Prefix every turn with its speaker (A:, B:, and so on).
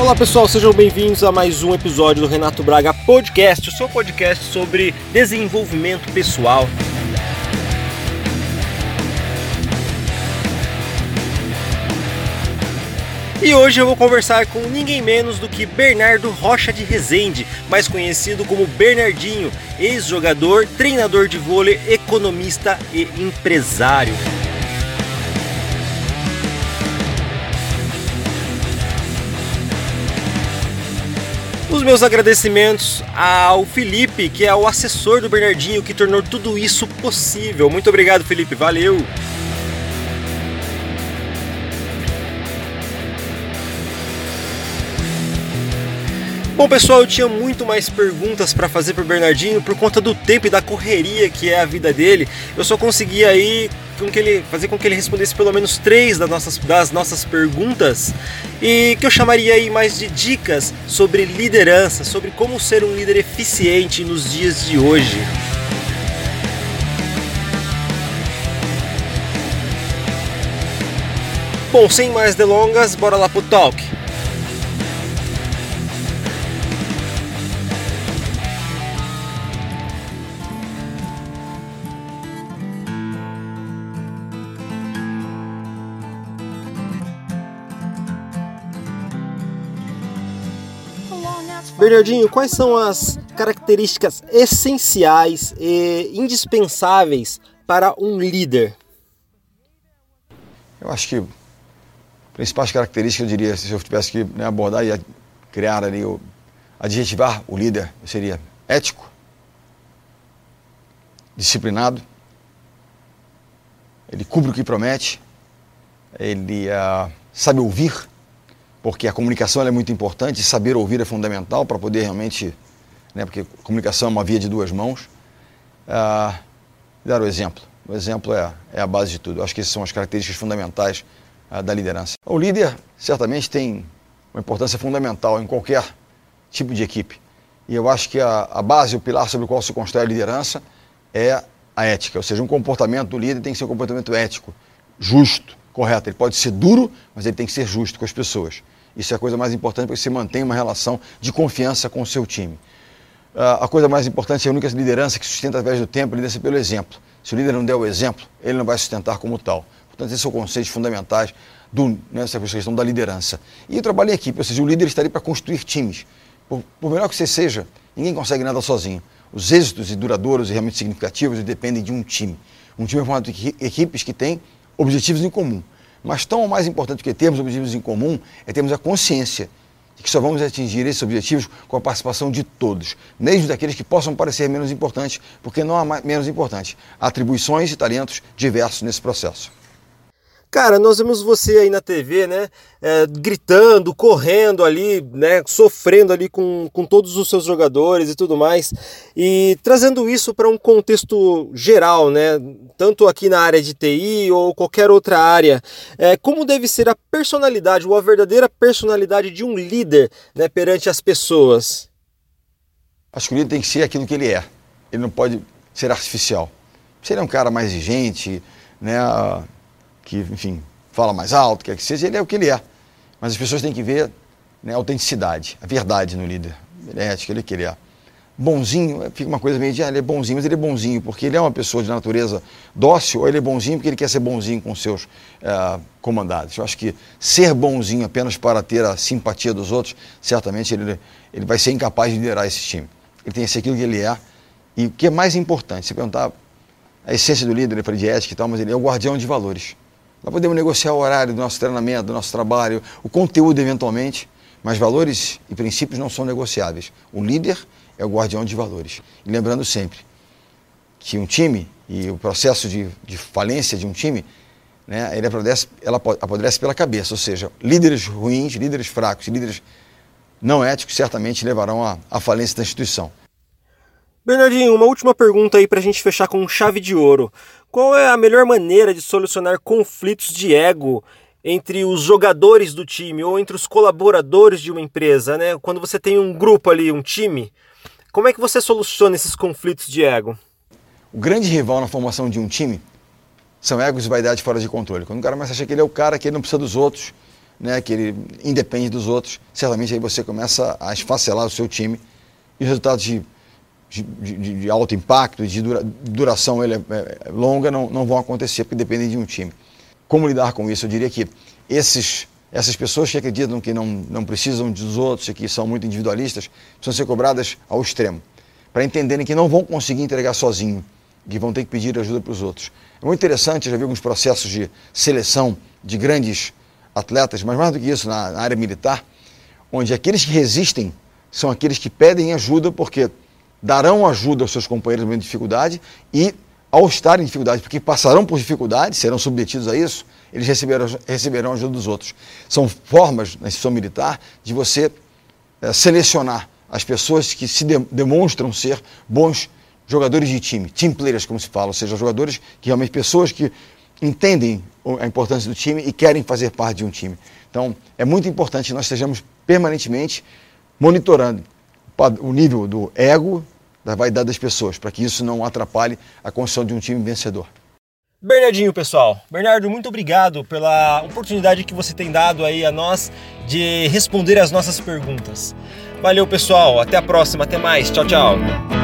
A: Olá pessoal, sejam bem-vindos a mais um episódio do Renato Braga Podcast, o seu podcast sobre desenvolvimento pessoal. E hoje eu vou conversar com ninguém menos do que Bernardo Rocha de Rezende, mais conhecido como Bernardinho, ex-jogador, treinador de vôlei, economista e empresário. Os meus agradecimentos ao Felipe, que é o assessor do Bernardinho, que tornou tudo isso possível. Muito obrigado, Felipe. Valeu! Bom, pessoal, eu tinha muito mais perguntas para fazer para o Bernardinho por conta do tempo e da correria que é a vida dele. Eu só consegui aí com que ele, fazer com que ele respondesse pelo menos três das nossas, das nossas perguntas e que eu chamaria aí mais de dicas sobre liderança, sobre como ser um líder eficiente nos dias de hoje. Bom, sem mais delongas, bora lá pro talk. Bernardinho, quais são as características essenciais e indispensáveis para um líder?
B: Eu acho que principais características, eu diria, se eu tivesse que né, abordar e criar ali, adjetivar o líder, seria ético, disciplinado, ele cumpre o que promete, ele uh, sabe ouvir, porque a comunicação é muito importante, saber ouvir é fundamental para poder realmente, né, porque comunicação é uma via de duas mãos. Ah, dar o exemplo. O exemplo é, é a base de tudo. Acho que essas são as características fundamentais ah, da liderança. O líder certamente tem uma importância fundamental em qualquer tipo de equipe. E eu acho que a, a base, o pilar sobre o qual se constrói a liderança é a ética. Ou seja, um comportamento do líder tem que ser um comportamento ético, justo, correto. Ele pode ser duro, mas ele tem que ser justo com as pessoas. Isso é a coisa mais importante para que você mantenha uma relação de confiança com o seu time. Uh, a coisa mais importante é a única liderança que sustenta através do tempo, liderança pelo exemplo. Se o líder não der o exemplo, ele não vai sustentar como tal. Portanto, esses são conceitos fundamentais do, nessa questão da liderança. E o trabalho em equipe, ou seja, o líder está ali para construir times. Por, por melhor que você seja, ninguém consegue nada sozinho. Os êxitos e duradouros e realmente significativos dependem de um time. Um time é formado de equipes que têm objetivos em comum. Mas tão mais importante que termos objetivos em comum é termos a consciência de que só vamos atingir esses objetivos com a participação de todos, mesmo daqueles que possam parecer menos importantes, porque não há menos importantes. Há atribuições e talentos diversos nesse processo.
A: Cara, nós vemos você aí na TV, né, é, gritando, correndo ali, né, sofrendo ali com, com todos os seus jogadores e tudo mais, e trazendo isso para um contexto geral, né, tanto aqui na área de TI ou qualquer outra área. É, como deve ser a personalidade, ou a verdadeira personalidade de um líder, né, perante as pessoas?
B: Acho que o líder tem que ser aquilo que ele é. Ele não pode ser artificial. Se ele é um cara mais exigente, né, que, enfim, fala mais alto, quer que seja, ele é o que ele é. Mas as pessoas têm que ver né, a autenticidade, a verdade no líder. Ele é ético, ele é que ele é. Bonzinho, fica uma coisa meio de, ah, ele é bonzinho, mas ele é bonzinho porque ele é uma pessoa de natureza dócil, ou ele é bonzinho porque ele quer ser bonzinho com seus uh, comandados. Eu acho que ser bonzinho apenas para ter a simpatia dos outros, certamente ele, ele vai ser incapaz de liderar esse time. Ele tem que ser aquilo que ele é. E o que é mais importante, se perguntar a essência do líder, ele fala de ética e tal, mas ele é o guardião de valores. Nós podemos negociar o horário do nosso treinamento, do nosso trabalho, o conteúdo eventualmente, mas valores e princípios não são negociáveis. O líder é o guardião de valores. E lembrando sempre que um time e o processo de, de falência de um time, né, ele apodrece, ela apodrece pela cabeça, ou seja, líderes ruins, líderes fracos, líderes não éticos certamente levarão à, à falência da instituição.
A: Bernardinho, uma última pergunta aí para a gente fechar com chave de ouro. Qual é a melhor maneira de solucionar conflitos de ego entre os jogadores do time ou entre os colaboradores de uma empresa, né? Quando você tem um grupo ali, um time, como é que você soluciona esses conflitos de ego?
B: O grande rival na formação de um time são egos e vaidade fora de controle. Quando o cara começa a achar que ele é o cara, que ele não precisa dos outros, né, que ele independe dos outros, certamente aí você começa a esfacelar o seu time e os resultados de, de, de, alto impacto, de dura, duração ele, é, é, longa não, não vão acontecer porque dependem de um time. Como lidar com isso? Eu diria que esses, essas pessoas que acreditam que não, não precisam dos outros e que são muito individualistas precisam ser cobradas ao extremo, para entenderem que não vão conseguir entregar sozinho, que vão ter que pedir ajuda para os outros. É muito interessante, eu já vi alguns processos de seleção de grandes atletas, mas mais do que isso, na, na área militar, onde aqueles que resistem são aqueles que pedem ajuda porque darão ajuda aos seus companheiros de dificuldade e, ao estarem em dificuldade, porque passarão por dificuldade, serão submetidos a isso, eles receberão, receberão ajuda dos outros. São formas na instituição militar de você é, selecionar as pessoas que se de, demonstram ser bons jogadores de time, team players, como se fala, ou seja, jogadores que realmente, pessoas que entendem a importância do time e querem fazer parte de um time. Então, é muito importante que nós estejamos permanentemente monitorando o nível do ego, da vaidade das pessoas, para que isso não atrapalhe a construção de um time vencedor.
A: Bernardinho, pessoal. Bernardo, muito obrigado pela oportunidade que você tem dado aí a nós de responder as nossas perguntas. Valeu, pessoal. Até a próxima. Até mais. Tchau, tchau.